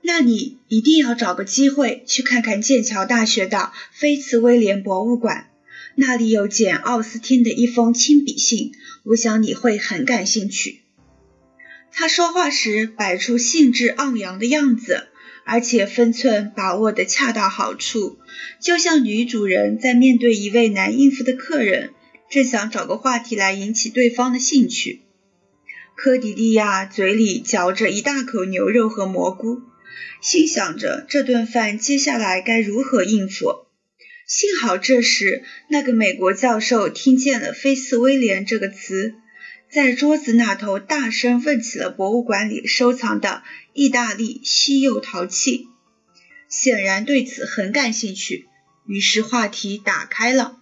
那你一定要找个机会去看看剑桥大学的菲茨威廉博物馆，那里有简·奥斯汀的一封亲笔信，我想你会很感兴趣。他说话时摆出兴致盎扬的样子，而且分寸把握得恰到好处，就像女主人在面对一位难应付的客人，正想找个话题来引起对方的兴趣。科迪利亚嘴里嚼着一大口牛肉和蘑菇。心想着这顿饭接下来该如何应付。幸好这时那个美国教授听见了“菲斯威廉”这个词，在桌子那头大声问起了博物馆里收藏的意大利稀有陶器，显然对此很感兴趣。于是话题打开了。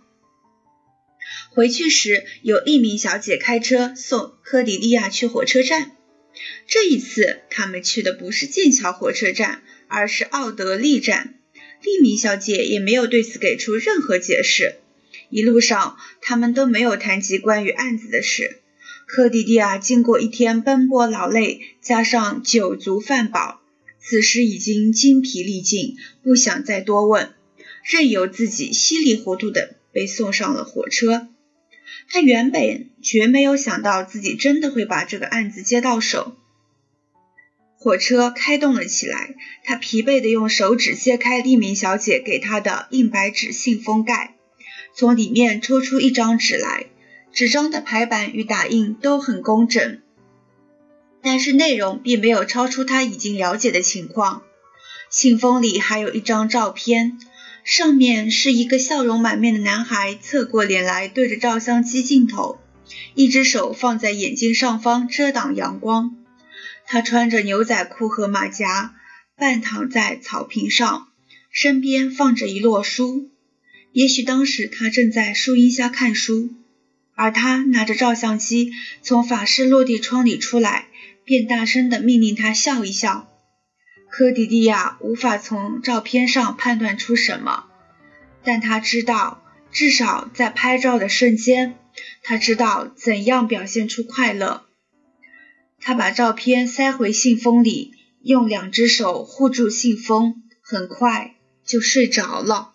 回去时，有一名小姐开车送科迪利亚去火车站。这一次，他们去的不是剑桥火车站，而是奥德利站。利米小姐也没有对此给出任何解释。一路上，他们都没有谈及关于案子的事。科迪蒂亚经过一天奔波劳累，加上酒足饭饱，此时已经精疲力尽，不想再多问，任由自己稀里糊涂的被送上了火车。他原本绝没有想到自己真的会把这个案子接到手。火车开动了起来，他疲惫地用手指揭开利明小姐给他的硬白纸信封盖，从里面抽出一张纸来。纸张的排版与打印都很工整，但是内容并没有超出他已经了解的情况。信封里还有一张照片。上面是一个笑容满面的男孩，侧过脸来对着照相机镜头，一只手放在眼睛上方遮挡阳光。他穿着牛仔裤和马甲，半躺在草坪上，身边放着一摞书。也许当时他正在树荫下看书，而他拿着照相机从法式落地窗里出来，便大声地命令他笑一笑。科迪迪亚无法从照片上判断出什么，但他知道，至少在拍照的瞬间，他知道怎样表现出快乐。他把照片塞回信封里，用两只手护住信封，很快就睡着了。